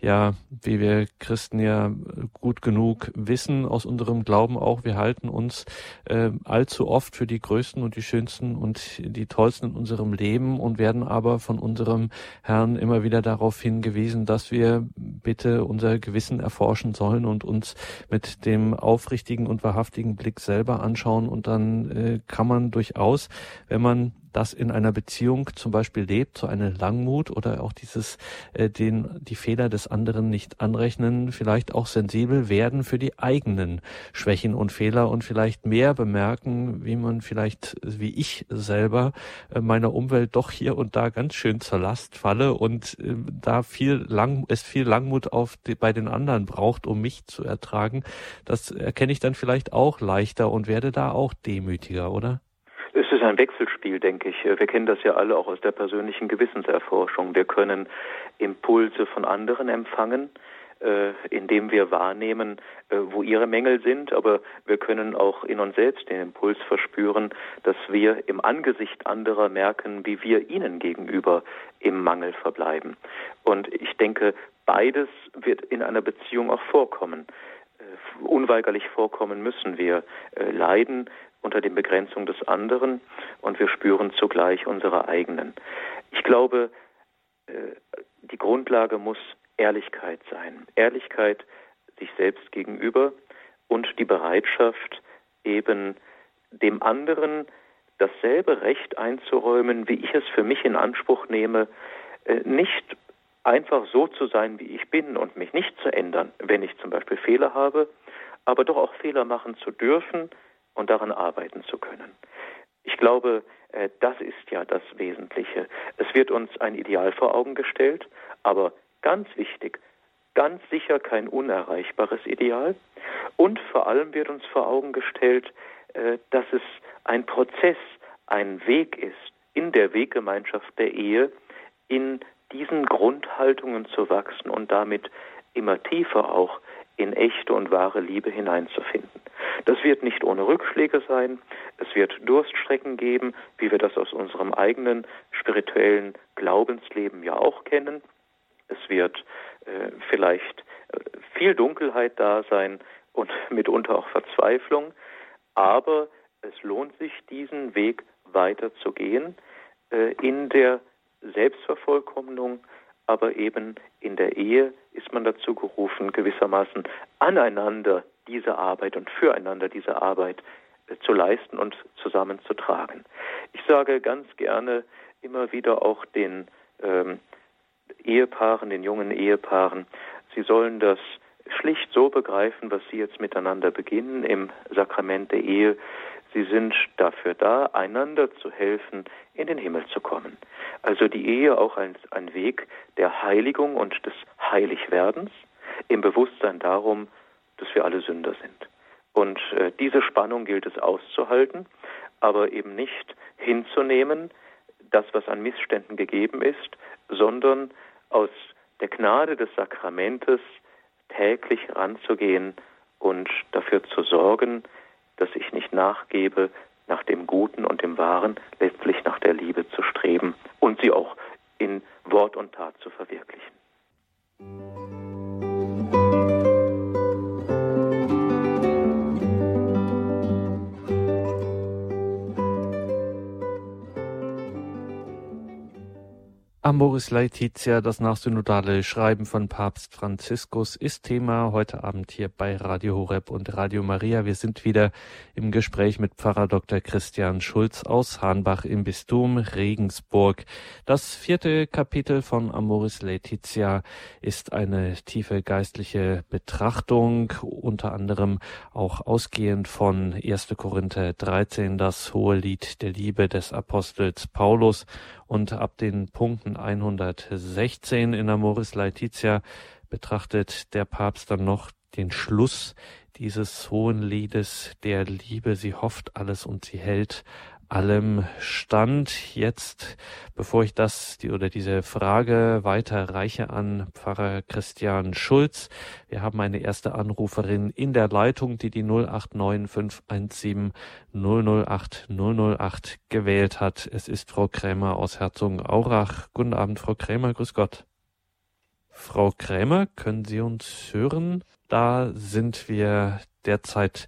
ja, wie wir Christen ja gut genug wissen aus unserem Glauben auch, wir halten uns äh, allzu oft für die größten und die schönsten und die tollsten in unserem Leben und werden aber von unserem Herrn immer wieder darauf hingewiesen, dass wir bitte unser Gewissen erforschen sollen und uns mit dem aufrichtigen und wahrhaftigen Blick selber anschauen und dann äh, kann man durchaus, wenn man das in einer Beziehung zum Beispiel lebt, so eine Langmut oder auch dieses, äh, den, die Fehler des anderen nicht anrechnen, vielleicht auch sensibel werden für die eigenen Schwächen und Fehler und vielleicht mehr bemerken, wie man vielleicht, wie ich selber, äh, meiner Umwelt doch hier und da ganz schön zur Last falle und äh, da viel lang, es viel Langmut auf die, bei den anderen braucht, um mich zu ertragen. Das erkenne ich dann vielleicht auch leichter und werde da auch demütiger, oder? Ist ein Wechselspiel, denke ich. Wir kennen das ja alle auch aus der persönlichen Gewissenserforschung. Wir können Impulse von anderen empfangen, äh, indem wir wahrnehmen, äh, wo ihre Mängel sind, aber wir können auch in uns selbst den Impuls verspüren, dass wir im Angesicht anderer merken, wie wir ihnen gegenüber im Mangel verbleiben. Und ich denke, beides wird in einer Beziehung auch vorkommen. Äh, unweigerlich vorkommen müssen wir leiden unter den Begrenzungen des anderen und wir spüren zugleich unsere eigenen. Ich glaube, die Grundlage muss Ehrlichkeit sein. Ehrlichkeit sich selbst gegenüber und die Bereitschaft, eben dem anderen dasselbe Recht einzuräumen, wie ich es für mich in Anspruch nehme, äh, nicht einfach so zu sein, wie ich bin und mich nicht zu ändern, wenn ich zum Beispiel Fehler habe, aber doch auch Fehler machen zu dürfen und daran arbeiten zu können. Ich glaube, äh, das ist ja das Wesentliche. Es wird uns ein Ideal vor Augen gestellt, aber Ganz wichtig, ganz sicher kein unerreichbares Ideal. Und vor allem wird uns vor Augen gestellt, äh, dass es ein Prozess, ein Weg ist, in der Weggemeinschaft der Ehe, in diesen Grundhaltungen zu wachsen und damit immer tiefer auch in echte und wahre Liebe hineinzufinden. Das wird nicht ohne Rückschläge sein, es wird Durststrecken geben, wie wir das aus unserem eigenen spirituellen Glaubensleben ja auch kennen. Es wird äh, vielleicht äh, viel Dunkelheit da sein und (laughs) mitunter auch Verzweiflung, aber es lohnt sich, diesen Weg weiter zu gehen äh, in der Selbstvervollkommnung, aber eben in der Ehe ist man dazu gerufen, gewissermaßen aneinander diese Arbeit und füreinander diese Arbeit äh, zu leisten und zusammenzutragen. Ich sage ganz gerne immer wieder auch den ähm, Ehepaaren, den jungen Ehepaaren, sie sollen das schlicht so begreifen, was sie jetzt miteinander beginnen im Sakrament der Ehe. Sie sind dafür da, einander zu helfen, in den Himmel zu kommen. Also die Ehe auch als ein Weg der Heiligung und des Heiligwerdens im Bewusstsein darum, dass wir alle Sünder sind. Und äh, diese Spannung gilt es auszuhalten, aber eben nicht hinzunehmen, das, was an Missständen gegeben ist, sondern aus der Gnade des Sakramentes täglich ranzugehen und dafür zu sorgen, dass ich nicht nachgebe, nach dem Guten und dem Wahren, letztlich nach der Liebe zu streben und sie auch in Wort und Tat zu verwirklichen. Amoris Laetitia, das nachsynodale Schreiben von Papst Franziskus, ist Thema heute Abend hier bei Radio Horeb und Radio Maria. Wir sind wieder im Gespräch mit Pfarrer Dr. Christian Schulz aus Hahnbach im Bistum Regensburg. Das vierte Kapitel von Amoris Laetitia ist eine tiefe geistliche Betrachtung, unter anderem auch ausgehend von 1. Korinther 13, das hohe Lied der Liebe des Apostels Paulus und ab den Punkten 116 in Amoris Laetitia betrachtet der Papst dann noch den Schluss dieses hohen Liedes der Liebe. Sie hofft alles und sie hält allem stand. Jetzt, bevor ich das die, oder diese Frage weiterreiche an Pfarrer Christian Schulz, wir haben eine erste Anruferin in der Leitung, die die 089517 008 008 gewählt hat. Es ist Frau Krämer aus Herzogenaurach. Guten Abend, Frau Krämer, grüß Gott. Frau Krämer, können Sie uns hören? Da sind wir derzeit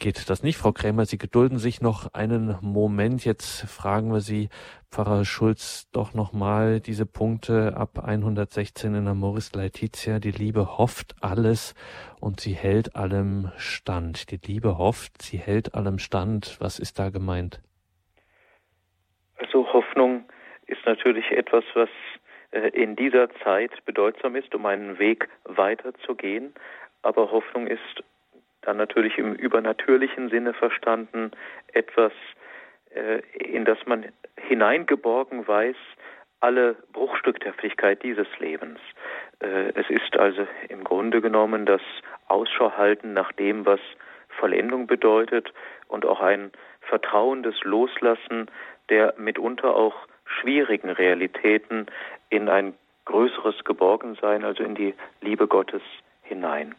geht das nicht. Frau Krämer, Sie gedulden sich noch einen Moment. Jetzt fragen wir Sie, Pfarrer Schulz, doch nochmal diese Punkte ab 116 in der Moris Laetitia. Die Liebe hofft alles und sie hält allem stand. Die Liebe hofft, sie hält allem stand. Was ist da gemeint? Also Also Hoffnung ist natürlich etwas, was äh, in dieser Zeit bedeutsam ist, um einen Weg weiterzugehen. Aber Hoffnung ist dann natürlich im übernatürlichen Sinne verstanden etwas, äh, in das man hineingeborgen weiß, alle Bruchstückhaftigkeit dieses Lebens. Äh, es ist also im Grunde genommen das Ausschau halten nach dem, was Vollendung bedeutet und auch ein vertrauendes Loslassen der mitunter auch schwierigen Realitäten in ein größeres Geborgensein, also in die Liebe Gottes hinein,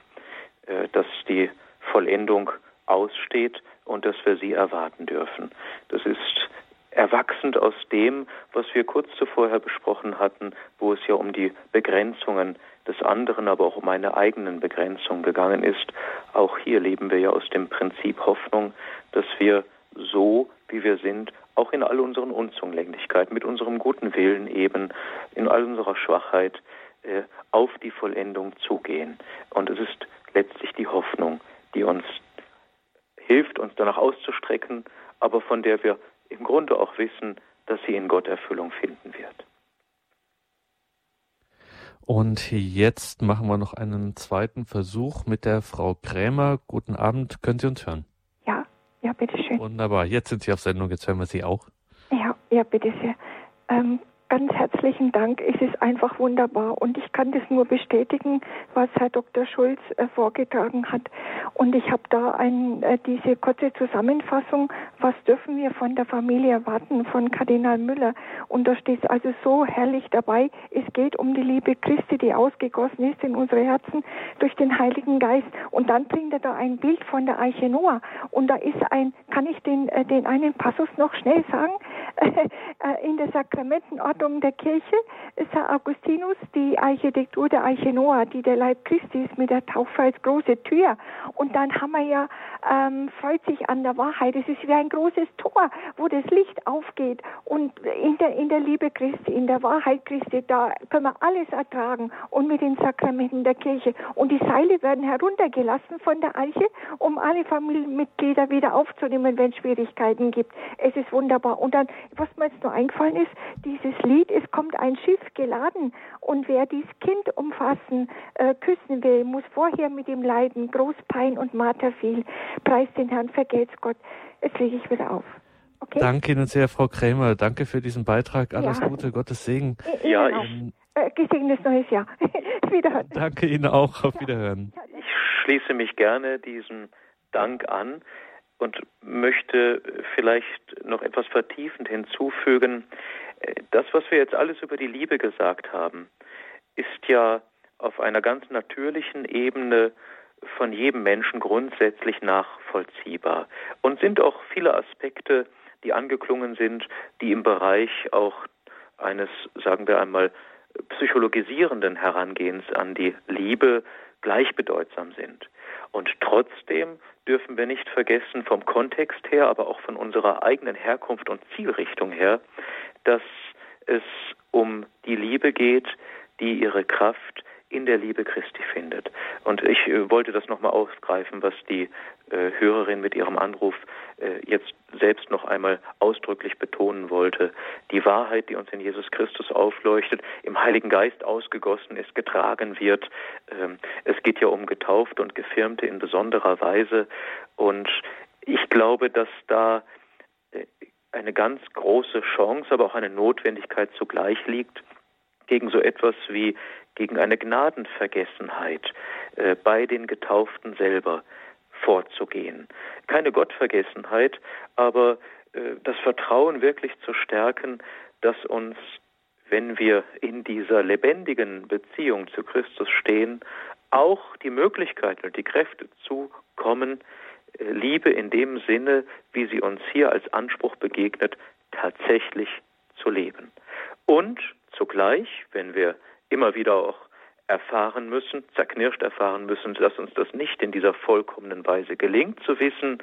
dass die Vollendung aussteht und dass wir sie erwarten dürfen. Das ist erwachsend aus dem, was wir kurz zuvor besprochen hatten, wo es ja um die Begrenzungen des anderen, aber auch um eine eigenen Begrenzung gegangen ist. Auch hier leben wir ja aus dem Prinzip Hoffnung, dass wir so, wie wir sind, auch in all unseren Unzulänglichkeiten, mit unserem guten Willen eben, in all unserer Schwachheit, äh, auf die Vollendung zugehen. Und es ist letztlich die Hoffnung, die uns hilft, uns danach auszustrecken, aber von der wir im Grunde auch wissen, dass sie in Gott Erfüllung finden wird. Und jetzt machen wir noch einen zweiten Versuch mit der Frau Krämer. Guten Abend, können Sie uns hören? Ja, ja, bitteschön. Wunderbar, jetzt sind Sie auf Sendung, jetzt hören wir Sie auch. Ja, ja, bitte sehr. Ähm, Ganz herzlichen Dank. Es ist einfach wunderbar und ich kann das nur bestätigen, was Herr Dr. Schulz äh, vorgetragen hat. Und ich habe da ein, äh, diese kurze Zusammenfassung, was dürfen wir von der Familie erwarten, von Kardinal Müller. Und da steht also so herrlich dabei, es geht um die Liebe Christi, die ausgegossen ist in unsere Herzen durch den Heiligen Geist. Und dann bringt er da ein Bild von der Eiche Noah. Und da ist ein, kann ich den, äh, den einen Passus noch schnell sagen? Äh, in der Sakramentenordnung der Kirche sah Augustinus die Architektur der Eiche Noah, die der Leib Christi ist mit der Taufe als große Tür. Und dann haben wir ja, ähm, freut sich an der Wahrheit. Es ist wie ein großes Tor, wo das Licht aufgeht. Und in der, in der Liebe Christi, in der Wahrheit Christi, da können wir alles ertragen. Und mit den Sakramenten der Kirche. Und die Seile werden heruntergelassen von der Eiche, um alle Familienmitglieder wieder aufzunehmen, wenn es Schwierigkeiten gibt. Es ist wunderbar. Und dann was mir jetzt nur eingefallen ist, dieses Lied, es kommt ein Schiff geladen und wer dieses Kind umfassen, äh, küssen will, muss vorher mit ihm leiden, Großpein und Marter viel. Preis den Herrn, vergelt's Gott. Jetzt lege ich wieder auf. Okay? Danke Ihnen sehr, Frau Krämer. Danke für diesen Beitrag. Alles ja. Gute, Gottes Segen. Ja, ich, äh, gesegnetes neues Jahr. (laughs) Wiederhören. Danke Ihnen auch. Auf Wiederhören. Ich schließe mich gerne diesem Dank an und möchte vielleicht noch etwas vertiefend hinzufügen. Das, was wir jetzt alles über die Liebe gesagt haben, ist ja auf einer ganz natürlichen Ebene von jedem Menschen grundsätzlich nachvollziehbar und sind auch viele Aspekte, die angeklungen sind, die im Bereich auch eines, sagen wir einmal, psychologisierenden Herangehens an die Liebe gleichbedeutsam sind. Und trotzdem dürfen wir nicht vergessen, vom Kontext her, aber auch von unserer eigenen Herkunft und Zielrichtung her, dass es um die Liebe geht, die ihre Kraft in der Liebe Christi findet. Und ich äh, wollte das nochmal aufgreifen, was die äh, Hörerin mit ihrem Anruf äh, jetzt selbst noch einmal ausdrücklich betonen wollte. Die Wahrheit, die uns in Jesus Christus aufleuchtet, im Heiligen Geist ausgegossen ist, getragen wird. Ähm, es geht ja um Getaufte und Gefirmte in besonderer Weise. Und ich glaube, dass da äh, eine ganz große Chance, aber auch eine Notwendigkeit zugleich liegt, gegen so etwas wie gegen eine Gnadenvergessenheit äh, bei den Getauften selber vorzugehen. Keine Gottvergessenheit, aber äh, das Vertrauen wirklich zu stärken, dass uns, wenn wir in dieser lebendigen Beziehung zu Christus stehen, auch die Möglichkeiten und die Kräfte zukommen, äh, Liebe in dem Sinne, wie sie uns hier als Anspruch begegnet, tatsächlich zu leben. Und zugleich, wenn wir immer wieder auch erfahren müssen, zerknirscht erfahren müssen, dass uns das nicht in dieser vollkommenen Weise gelingt, zu wissen,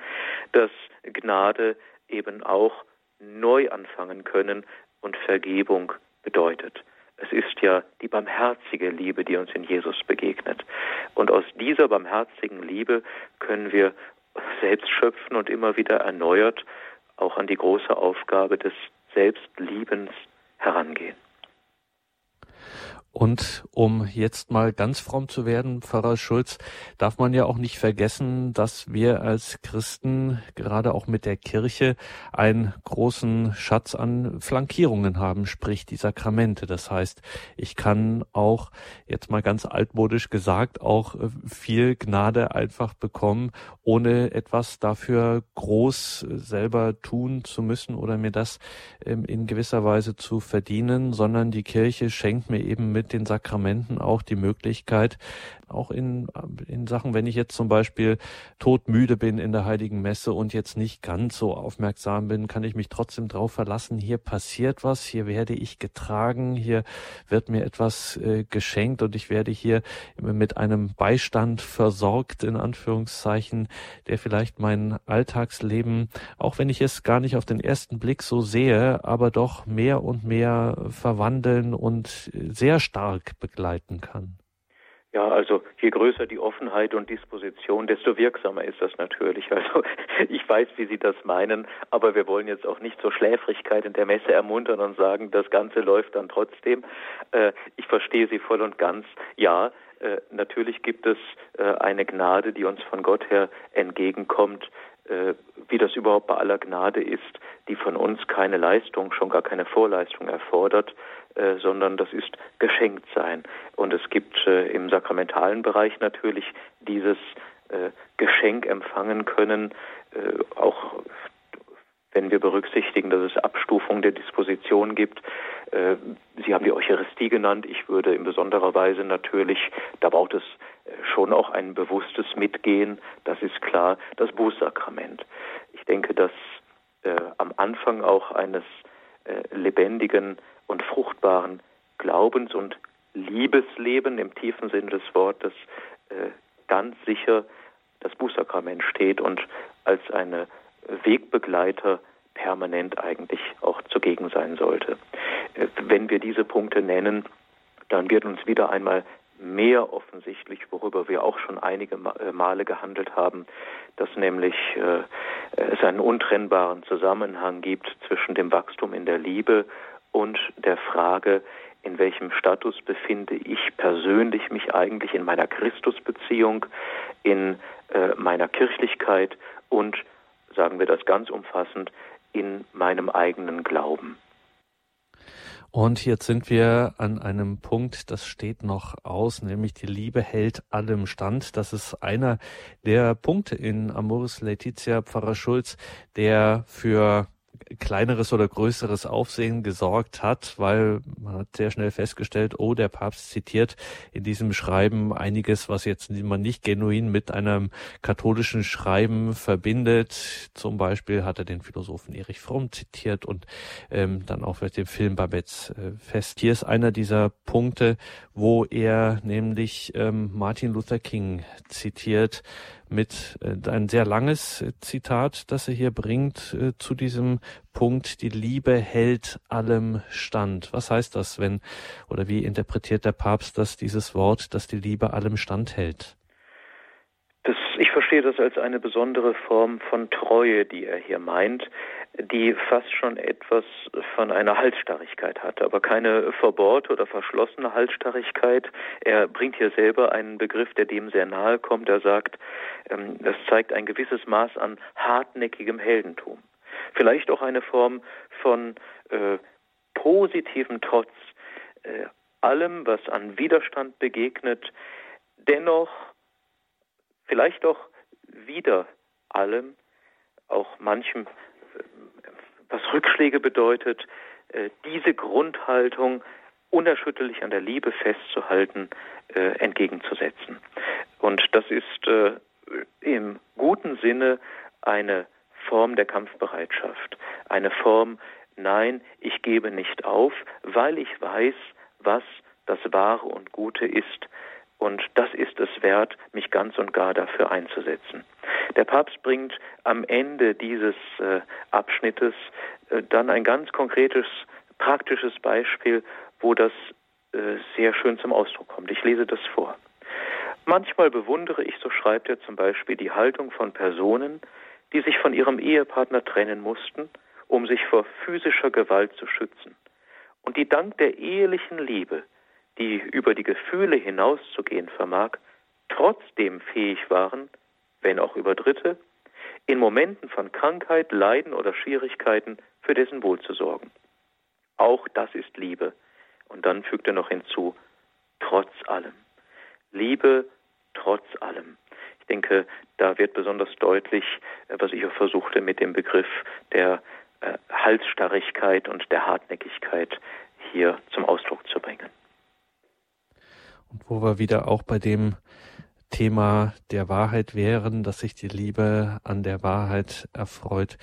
dass Gnade eben auch neu anfangen können und Vergebung bedeutet. Es ist ja die barmherzige Liebe, die uns in Jesus begegnet. Und aus dieser barmherzigen Liebe können wir selbst schöpfen und immer wieder erneuert auch an die große Aufgabe des selbstliebens herangehen. Und um jetzt mal ganz fromm zu werden, Pfarrer Schulz, darf man ja auch nicht vergessen, dass wir als Christen gerade auch mit der Kirche einen großen Schatz an Flankierungen haben, sprich die Sakramente. Das heißt, ich kann auch, jetzt mal ganz altmodisch gesagt, auch viel Gnade einfach bekommen, ohne etwas dafür groß selber tun zu müssen oder mir das ähm, in gewisser Weise zu verdienen, sondern die Kirche schenkt mir eben mit mit den Sakramenten auch die Möglichkeit, auch in, in Sachen, wenn ich jetzt zum Beispiel todmüde bin in der Heiligen Messe und jetzt nicht ganz so aufmerksam bin, kann ich mich trotzdem darauf verlassen, hier passiert was, hier werde ich getragen, hier wird mir etwas äh, geschenkt und ich werde hier mit einem Beistand versorgt, in Anführungszeichen, der vielleicht mein Alltagsleben, auch wenn ich es gar nicht auf den ersten Blick so sehe, aber doch mehr und mehr verwandeln und sehr stark begleiten kann. Ja, also je größer die Offenheit und Disposition, desto wirksamer ist das natürlich. Also (laughs) ich weiß, wie Sie das meinen, aber wir wollen jetzt auch nicht zur Schläfrigkeit in der Messe ermuntern und sagen, das Ganze läuft dann trotzdem. Äh, ich verstehe Sie voll und ganz. Ja, äh, natürlich gibt es äh, eine Gnade, die uns von Gott her entgegenkommt, wie das überhaupt bei aller Gnade ist, die von uns keine Leistung, schon gar keine Vorleistung erfordert, äh, sondern das ist geschenkt sein. Und es gibt äh, im sakramentalen Bereich natürlich dieses äh, Geschenk empfangen können, äh, auch wenn wir berücksichtigen, dass es Abstufungen der Disposition gibt. Äh, Sie haben die Eucharistie genannt. Ich würde in besonderer Weise natürlich, da braucht es schon auch ein bewusstes Mitgehen, das ist klar, das Bußsakrament. Ich denke, dass am Anfang auch eines lebendigen und fruchtbaren Glaubens- und Liebesleben im tiefen Sinne des Wortes äh, ganz sicher das Bußsakrament steht und als eine Wegbegleiter permanent eigentlich auch zugegen sein sollte. Äh, wenn wir diese Punkte nennen, dann wird uns wieder einmal mehr offensichtlich, worüber wir auch schon einige äh, Male gehandelt haben, dass nämlich äh, es einen untrennbaren Zusammenhang gibt zwischen dem Wachstum in der Liebe und der Frage, in welchem Status befinde ich persönlich mich eigentlich in meiner Christusbeziehung, in äh, meiner Kirchlichkeit und, sagen wir das ganz umfassend, in meinem eigenen Glauben. Und jetzt sind wir an einem Punkt, das steht noch aus, nämlich die Liebe hält allem stand. Das ist einer der Punkte in Amoris Laetitia Pfarrer Schulz, der für kleineres oder größeres Aufsehen gesorgt hat, weil man hat sehr schnell festgestellt, oh, der Papst zitiert in diesem Schreiben einiges, was jetzt man nicht genuin mit einem katholischen Schreiben verbindet. Zum Beispiel hat er den Philosophen Erich Fromm zitiert und ähm, dann auch mit dem Film Babets äh, fest. Hier ist einer dieser Punkte, wo er nämlich ähm, Martin Luther King zitiert, mit äh, ein sehr langes Zitat, das er hier bringt äh, zu diesem Punkt, die Liebe hält allem stand. Was heißt das, wenn oder wie interpretiert der Papst das dieses Wort, dass die Liebe allem stand hält? Das, ich verstehe das als eine besondere Form von Treue, die er hier meint, die fast schon etwas von einer Halsstarrigkeit hat, aber keine verbohrte oder verschlossene Halsstarrigkeit. Er bringt hier selber einen Begriff, der dem sehr nahe kommt. Er sagt, ähm, das zeigt ein gewisses Maß an hartnäckigem Heldentum. Vielleicht auch eine Form von äh, positivem Trotz äh, allem, was an Widerstand begegnet, dennoch vielleicht auch wieder allem, auch manchem, was Rückschläge bedeutet, äh, diese Grundhaltung unerschütterlich an der Liebe festzuhalten, äh, entgegenzusetzen. Und das ist äh, im guten Sinne eine Form der Kampfbereitschaft, eine Form, nein, ich gebe nicht auf, weil ich weiß, was das Wahre und Gute ist, und das ist es wert, mich ganz und gar dafür einzusetzen. Der Papst bringt am Ende dieses äh, Abschnittes äh, dann ein ganz konkretes, praktisches Beispiel, wo das äh, sehr schön zum Ausdruck kommt. Ich lese das vor. Manchmal bewundere ich, so schreibt er zum Beispiel, die Haltung von Personen, die sich von ihrem Ehepartner trennen mussten um sich vor physischer Gewalt zu schützen und die dank der ehelichen Liebe, die über die Gefühle hinauszugehen vermag, trotzdem fähig waren, wenn auch über Dritte, in Momenten von Krankheit, Leiden oder Schwierigkeiten für dessen Wohl zu sorgen. Auch das ist Liebe. Und dann fügt er noch hinzu, trotz allem. Liebe trotz allem. Ich denke, da wird besonders deutlich, äh, was ich auch versuchte mit dem Begriff der äh, Halsstarrigkeit und der Hartnäckigkeit hier zum Ausdruck zu bringen. Und wo wir wieder auch bei dem Thema der Wahrheit wären, dass sich die Liebe an der Wahrheit erfreut.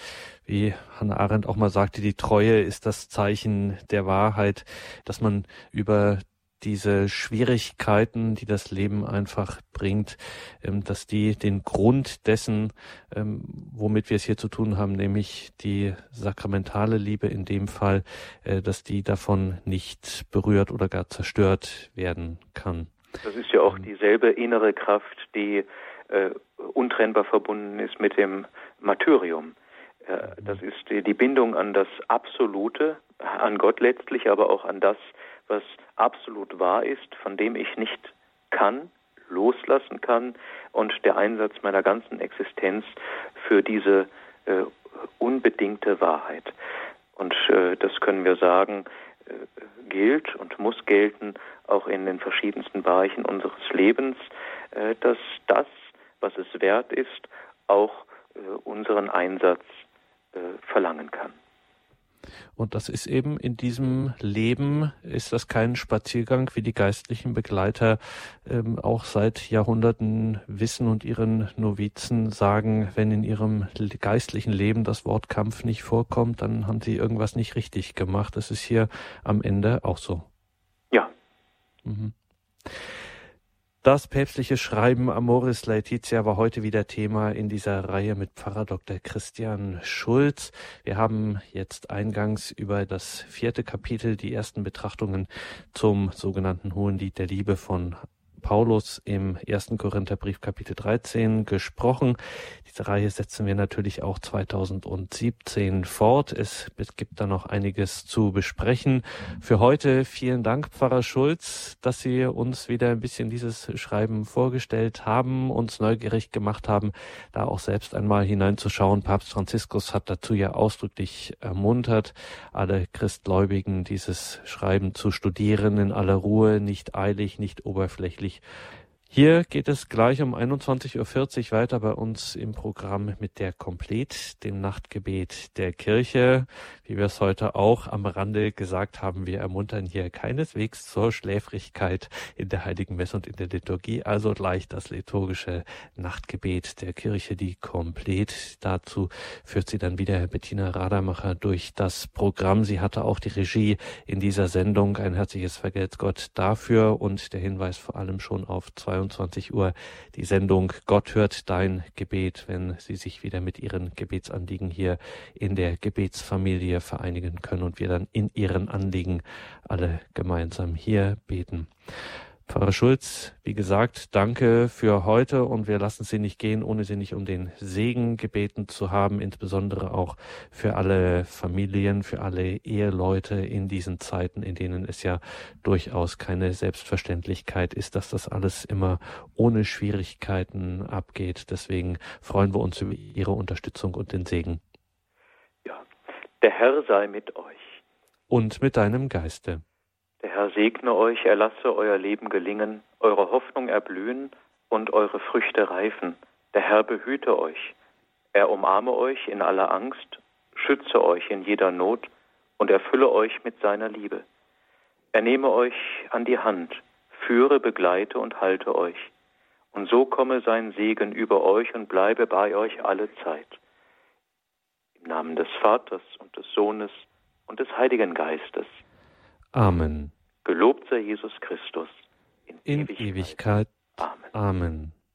Wie Hannah Arendt auch mal sagte, die Treue ist das Zeichen der Wahrheit, dass man über diese Schwierigkeiten, die das Leben einfach bringt, ähm, dass die den Grund dessen, ähm, womit wir es hier zu tun haben, nämlich die sakramentale Liebe in dem Fall, äh, dass die davon nicht berührt oder gar zerstört werden kann. Das ist ja auch ähm. dieselbe innere Kraft, die äh, untrennbar verbunden ist mit dem Martyrium. Äh, das ist die, die Bindung an das Absolute, an Gott letztlich, aber auch an das, was absolut wahr ist, von dem ich nicht kann, loslassen kann und der Einsatz meiner ganzen Existenz für diese äh, unbedingte Wahrheit. Und äh, das können wir sagen, äh, gilt und muss gelten, auch in den verschiedensten Bereichen unseres Lebens, äh, dass das, was es wert ist, auch äh, unseren Einsatz äh, verlangen kann. Und das ist eben in diesem Leben, ist das kein Spaziergang, wie die geistlichen Begleiter ähm, auch seit Jahrhunderten wissen und ihren Novizen sagen, wenn in ihrem geistlichen Leben das Wort Kampf nicht vorkommt, dann haben sie irgendwas nicht richtig gemacht. Das ist hier am Ende auch so. Ja. Mhm. Das päpstliche Schreiben Amoris Laetitia war heute wieder Thema in dieser Reihe mit Pfarrer Dr. Christian Schulz. Wir haben jetzt eingangs über das vierte Kapitel die ersten Betrachtungen zum sogenannten Hohenlied der Liebe von Paulus im ersten Korintherbrief Kapitel 13 gesprochen. Diese Reihe setzen wir natürlich auch 2017 fort. Es gibt da noch einiges zu besprechen. Für heute vielen Dank, Pfarrer Schulz, dass Sie uns wieder ein bisschen dieses Schreiben vorgestellt haben, uns neugierig gemacht haben, da auch selbst einmal hineinzuschauen. Papst Franziskus hat dazu ja ausdrücklich ermuntert, alle Christgläubigen dieses Schreiben zu studieren in aller Ruhe, nicht eilig, nicht oberflächlich wirklich hier geht es gleich um 21.40 Uhr weiter bei uns im Programm mit der Komplet, dem Nachtgebet der Kirche. Wie wir es heute auch am Rande gesagt haben, wir ermuntern hier keineswegs zur Schläfrigkeit in der Heiligen Messe und in der Liturgie, also gleich das liturgische Nachtgebet der Kirche, die Komplet. Dazu führt sie dann wieder Bettina Radamacher durch das Programm. Sie hatte auch die Regie in dieser Sendung. Ein herzliches Vergelt's Gott dafür und der Hinweis vor allem schon auf zwei 22 Uhr die Sendung Gott hört dein Gebet, wenn Sie sich wieder mit Ihren Gebetsanliegen hier in der Gebetsfamilie vereinigen können und wir dann in Ihren Anliegen alle gemeinsam hier beten. Pfarrer Schulz, wie gesagt, danke für heute und wir lassen Sie nicht gehen, ohne Sie nicht um den Segen gebeten zu haben, insbesondere auch für alle Familien, für alle Eheleute in diesen Zeiten, in denen es ja durchaus keine Selbstverständlichkeit ist, dass das alles immer ohne Schwierigkeiten abgeht. Deswegen freuen wir uns über Ihre Unterstützung und den Segen. Ja, der Herr sei mit euch. Und mit deinem Geiste. Der Herr segne euch, er lasse euer Leben gelingen, eure Hoffnung erblühen und eure Früchte reifen. Der Herr behüte euch. Er umarme euch in aller Angst, schütze euch in jeder Not und erfülle euch mit seiner Liebe. Er nehme euch an die Hand, führe, begleite und halte euch. Und so komme sein Segen über euch und bleibe bei euch alle Zeit. Im Namen des Vaters und des Sohnes und des Heiligen Geistes. Amen. Gelobt sei Jesus Christus in, in Ewigkeit. Ewigkeit. Amen. Amen.